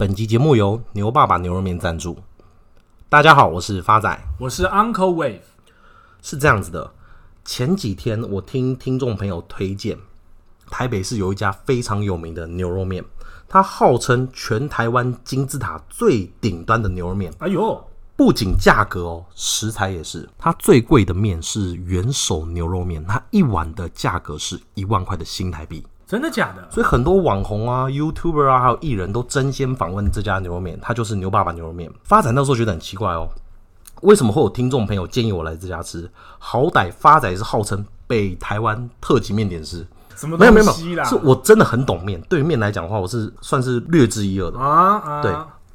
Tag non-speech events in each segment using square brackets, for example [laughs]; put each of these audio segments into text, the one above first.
本集节目由牛爸爸牛肉面赞助。大家好，我是发仔，我是 Uncle Wave。是这样子的，前几天我听听众朋友推荐，台北市有一家非常有名的牛肉面，它号称全台湾金字塔最顶端的牛肉面。哎呦，不仅价格哦，食材也是。它最贵的面是元首牛肉面，它一碗的价格是一万块的新台币。真的假的？所以很多网红啊、YouTuber 啊，还有艺人都争先访问这家牛肉面，它就是牛爸爸牛肉面。发展到时候觉得很奇怪哦，为什么会有听众朋友建议我来这家吃？好歹发仔是号称北台湾特级面点师，什么？没有没有没有，是我真的很懂面。对于面来讲的话，我是算是略知一二的啊啊！对，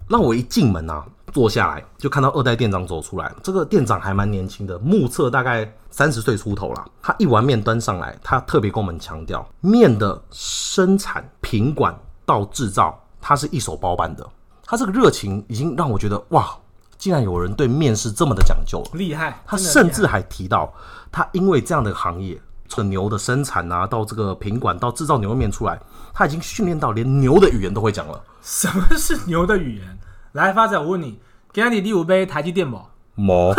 让我一进门啊。坐下来就看到二代店长走出来，这个店长还蛮年轻的，目测大概三十岁出头啦。他一碗面端上来，他特别跟我们强调，面的生产、品管到制造，他是一手包办的。他这个热情已经让我觉得哇，竟然有人对面是这么的讲究了，厉害！他甚至还提到，他因为这样的行业，从牛的生产啊，到这个品管到制造牛肉面出来，他已经训练到连牛的语言都会讲了。什么是牛的语言？来，发仔，我问你。给你第五杯台积电不？毛，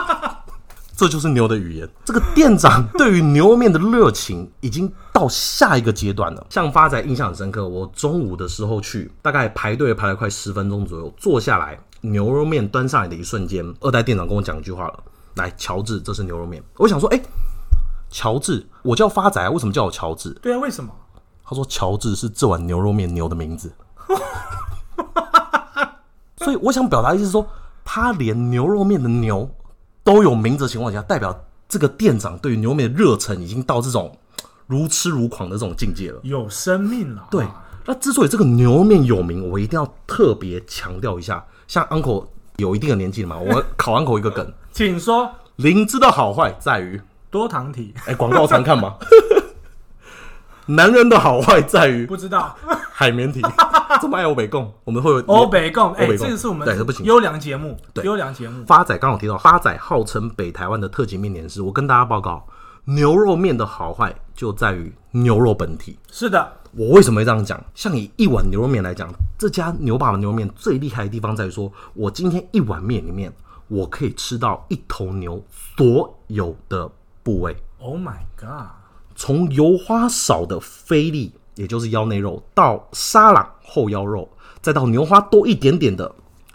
[laughs] 这就是牛的语言。这个店长对于牛肉面的热情已经到下一个阶段了。像发仔印象很深刻，我中午的时候去，大概排队排了快十分钟左右，坐下来，牛肉面端上来的一瞬间，二代店长跟我讲一句话了：“来，乔治，这是牛肉面。”我想说，哎，乔治，我叫发仔啊，为什么叫我乔治？对啊，为什么？他说：“乔治是这碗牛肉面牛的名字。” [laughs] 所以我想表达的意思是说，他连牛肉面的牛都有名字的情况下，代表这个店长对于牛肉面的热忱已经到这种如痴如狂的这种境界了，有生命了。对，那之所以这个牛肉面有名，我一定要特别强调一下。像 Uncle 有一定的年纪了嘛，我考 Uncle 一个梗，[laughs] 请说。灵芝的好坏在于多糖体。哎，广告常看吗？[laughs] 男人的好坏在于不知道海绵体，[laughs] 这么爱欧北共，我们会有欧北共，哎，这个是我们对不行优良节目，对优良节目。发仔刚好提到，发仔号称北台湾的特级面点师，我跟大家报告，牛肉面的好坏就在于牛肉本体。是的，我为什么会这样讲？像以一碗牛肉面来讲，这家牛爸爸牛肉面最厉害的地方在于说，我今天一碗面里面，我可以吃到一头牛所有的部位。Oh my god！从油花少的菲力，也就是腰内肉，到沙朗后腰肉，再到牛花多一点点的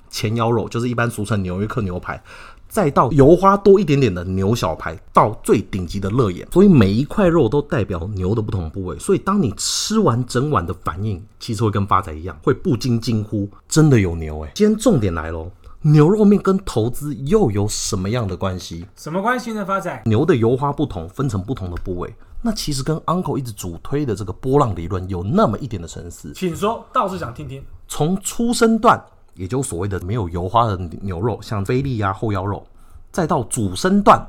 前腰肉，就是一般俗称纽约客牛排，再到油花多一点点的牛小排，到最顶级的肋眼，所以每一块肉都代表牛的不同部位。所以当你吃完整碗的反应，其实会跟发仔一样，会不禁惊呼：真的有牛哎！今天重点来喽。牛肉面跟投资又有什么样的关系？什么关系呢？发仔，牛的油花不同，分成不同的部位，那其实跟 Uncle 一直主推的这个波浪理论有那么一点的相似。请说，倒是想听听。从出生段，也就是所谓的没有油花的牛肉，像菲力啊、后腰肉，再到主升段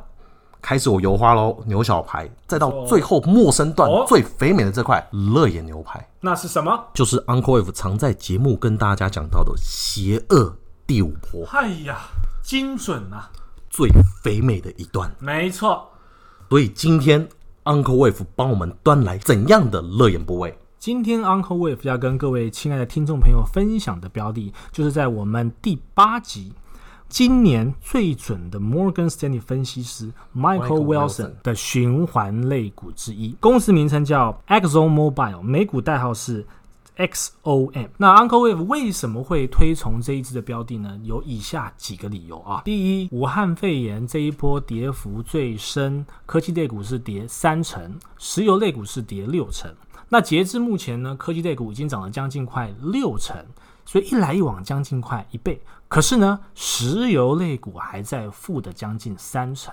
开始有油花喽，牛小排，再到最后末生段、哦、最肥美的这块乐眼牛排，那是什么？就是 Uncle F 常在节目跟大家讲到的邪恶。第五波，哎呀，精准啊！最肥美的一段，没错。所以今天 Uncle Wave 帮我们端来怎样的乐眼部位？今天 Uncle Wave 要跟各位亲爱的听众朋友分享的标的，就是在我们第八集，今年最准的 Morgan Stanley 分析师 Michael Wilson 的循环类股之一，公司名称叫 Exxon Mobil，美股代号是。XOM，那 Uncle Wave 为什么会推崇这一支的标的呢？有以下几个理由啊。第一，武汉肺炎这一波跌幅最深，科技类股是跌三成，石油类股是跌六成。那截至目前呢，科技类股已经涨了将近快六成，所以一来一往将近快一倍。可是呢，石油类股还在负的将近三成。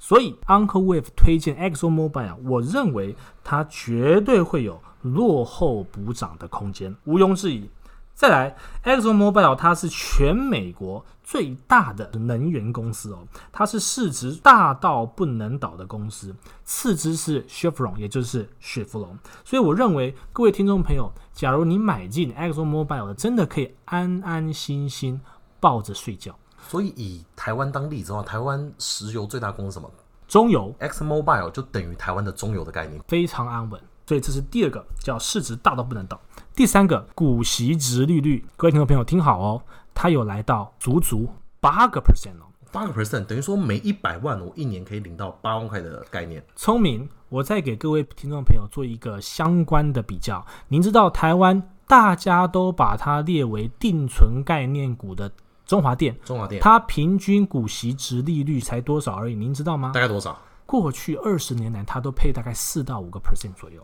所以 Uncle Wave 推荐 EXO Mobile，我认为它绝对会有。落后补涨的空间毋庸置疑。再来，Exxon Mobil 它是全美国最大的能源公司哦，它是市值大到不能倒的公司，次之是 Chevron，也就是雪佛龙。所以我认为各位听众朋友，假如你买进 Exxon Mobil 的，真的可以安安心心抱着睡觉。所以以台湾当例子的话，台湾石油最大公司什么？中油。Exxon Mobil 就等于台湾的中油的概念，非常安稳。所以这是第二个叫市值大到不能倒。第三个股息值利率，各位听众朋友听好哦，它有来到足足八个 percent 哦，八个 percent 等于说每一百万我一年可以领到八万块的概念。聪明，我再给各位听众朋友做一个相关的比较。您知道台湾大家都把它列为定存概念股的中华电，中华电，它平均股息值利率才多少而已，您知道吗？大概多少？过去二十年来，它都配大概四到五个 percent 左右。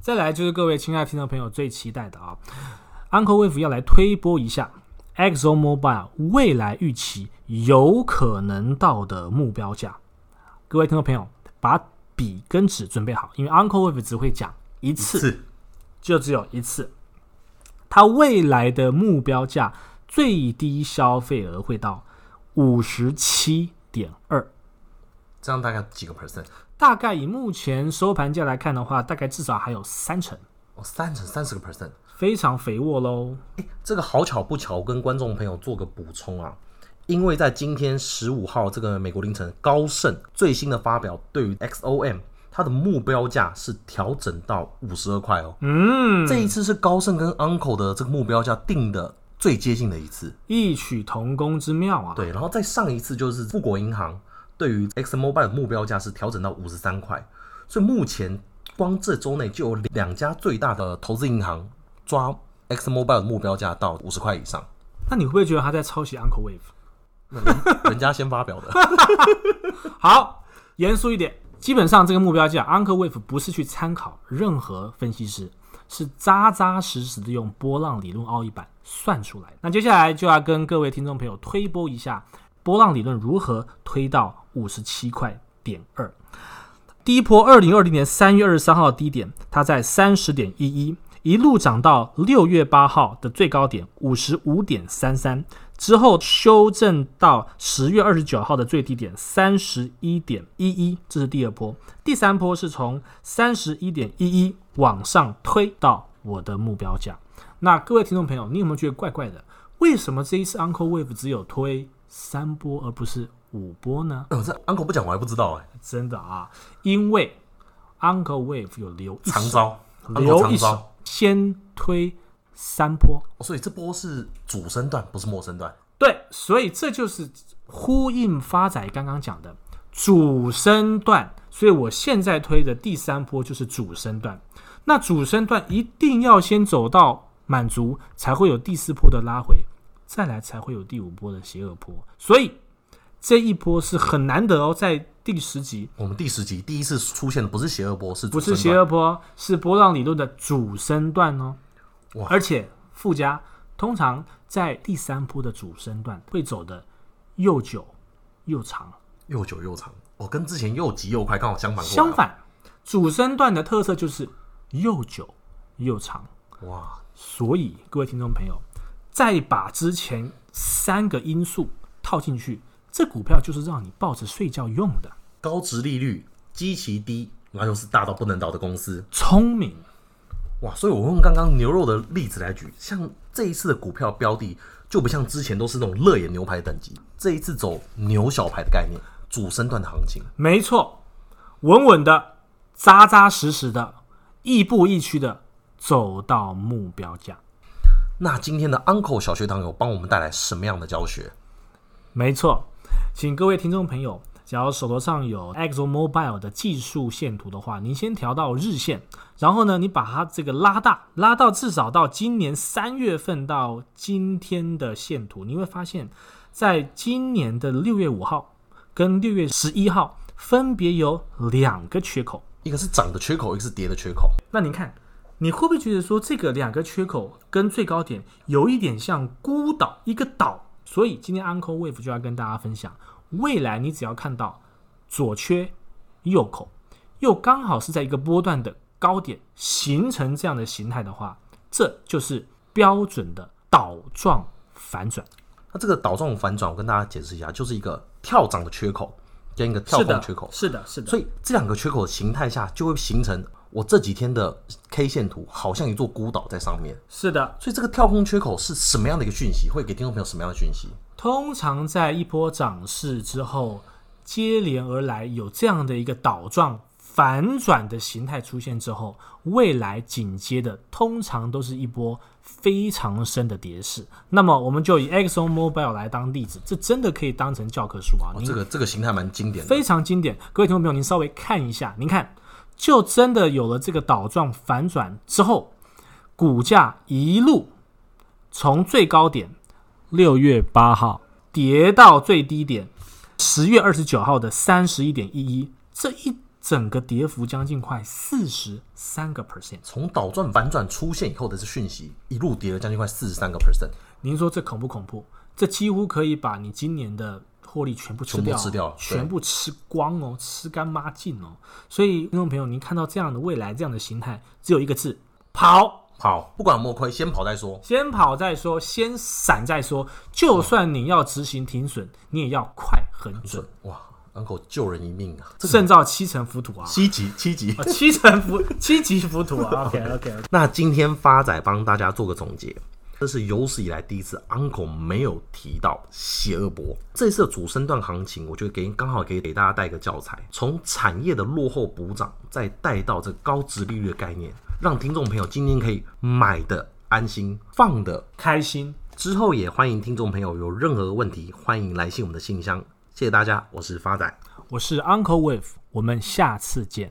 再来就是各位亲爱的听众朋友最期待的啊，Uncle Wave 要来推播一下 Exxon Mobil 未来预期有可能到的目标价。各位听众朋友，把笔跟纸准备好，因为 Uncle Wave 只会讲一次，一次就只有一次。它未来的目标价最低消费额会到五十七点二。这样大概几个 percent？大概以目前收盘价来看的话，大概至少还有三成哦，三成三十个 percent，非常肥沃喽。诶，这个好巧不巧，跟观众朋友做个补充啊，因为在今天十五号这个美国凌晨，高盛最新的发表，对于 XOM 它的目标价是调整到五十二块哦。嗯，这一次是高盛跟 Uncle 的这个目标价定的最接近的一次，异曲同工之妙啊。对，然后再上一次就是富国银行。对于 ExxonMobil 的目标价是调整到五十三块，所以目前光这周内就有两家最大的投资银行抓 ExxonMobil 的目标价到五十块以上。那你会不会觉得他在抄袭 Uncle Wave？人，家先发表的。[laughs] 好，严肃一点，基本上这个目标价 Uncle Wave 不是去参考任何分析师，是扎扎实实的用波浪理论奥义版算出来。那接下来就要跟各位听众朋友推播一下。波浪理论如何推到五十七块点二？第一波二零二零年三月二十三号的低点，它在三十点一一，一路涨到六月八号的最高点五十五点三三，之后修正到十月二十九号的最低点三十一点一一，这是第二波。第三波是从三十一点一一往上推到我的目标价。那各位听众朋友，你有没有觉得怪怪的？为什么这一次 Uncle Wave 只有推三波而不是五波呢？哦，这 Uncle 不讲我还不知道哎，真的啊，因为 Uncle Wave 有留一长招，留一招，先推三波，哦，所以这波是主升段，不是末升段。对，所以这就是呼应发仔刚刚讲的主升段，所以我现在推的第三波就是主升段。那主升段一定要先走到满足，才会有第四波的拉回。再来才会有第五波的邪恶波，所以这一波是很难得哦。在第十集，我们第十集第一次出现的不是邪恶波，是不是邪恶波？是波浪理论的主升段哦。哇！而且附加，通常在第三波的主升段会走的又久又长，又久又长。哦，跟之前又急又快刚好相反。相反，主升段的特色就是又久又长。哇！所以各位听众朋友。再把之前三个因素套进去，这股票就是让你抱着睡觉用的。高值利率、基期低，然后又是大到不能倒的公司，聪明哇！所以我用刚刚牛肉的例子来举，像这一次的股票标的就不像之前都是那种热眼牛排等级，这一次走牛小排的概念，主升段的行情，没错，稳稳的、扎扎实实的、亦步亦趋的走到目标价。那今天的 Uncle 小学堂有帮我们带来什么样的教学？没错，请各位听众朋友，假如手头上有 Exxon Mobil 的技术线图的话，您先调到日线，然后呢，你把它这个拉大，拉到至少到今年三月份到今天的线图，你会发现，在今年的六月五号跟六月十一号，分别有两个缺口，一个是涨的缺口，一个是跌的缺口。那您看。你会不会觉得说这个两个缺口跟最高点有一点像孤岛一个岛？所以今天 Uncle Wave 就要跟大家分享，未来你只要看到左缺右口，又刚好是在一个波段的高点形成这样的形态的话，这就是标准的岛状反转。那这个岛状反转，我跟大家解释一下，就是一个跳涨的缺口跟一个跳空缺口。是的，是的。所以这两个缺口的形态下就会形成。我这几天的 K 线图好像一座孤岛在上面。是的，所以这个跳空缺口是什么样的一个讯息？会给听众朋友什么样的讯息？通常在一波涨势之后，接连而来有这样的一个倒状反转的形态出现之后，未来紧接的通常都是一波非常深的跌势。那么，我们就以 Exxon Mobil 来当例子，这真的可以当成教科书啊！哦、这个这个形态蛮经典的，非常经典。各位听众朋友，您稍微看一下，您看，就真的有了这个倒状反转之后，股价一路从最高点六月八号跌到最低点。十月二十九号的三十一点一一，这一整个跌幅将近快四十三个 percent。从倒转反转出现以后的这讯息，一路跌了将近快四十三个 percent。您说这恐不恐怖？这几乎可以把你今年的获利全部吃掉，吃掉，全部吃光哦，吃干抹净哦。所以，听众朋友，您看到这样的未来，这样的形态，只有一个字：跑。跑，不管有没有亏，先跑再说。先跑再说，先闪再说。就算你要执行停损，你也要快很准。哇，Uncle 救人一命啊！胜造七层浮屠啊！七级，七级，哦、七层浮，七级浮屠啊 [laughs] okay, okay. 那今天发仔帮大家做个总结，这是有史以来第一次 Uncle 没有提到邪恶博。这次的主升段行情，我觉得给刚好可以给大家带个教材，从产业的落后补涨，再带到这高殖利率的概念。让听众朋友今天可以买的安心，放的开心。之后也欢迎听众朋友有任何问题，欢迎来信我们的信箱。谢谢大家，我是发仔，我是 Uncle Wave，我们下次见。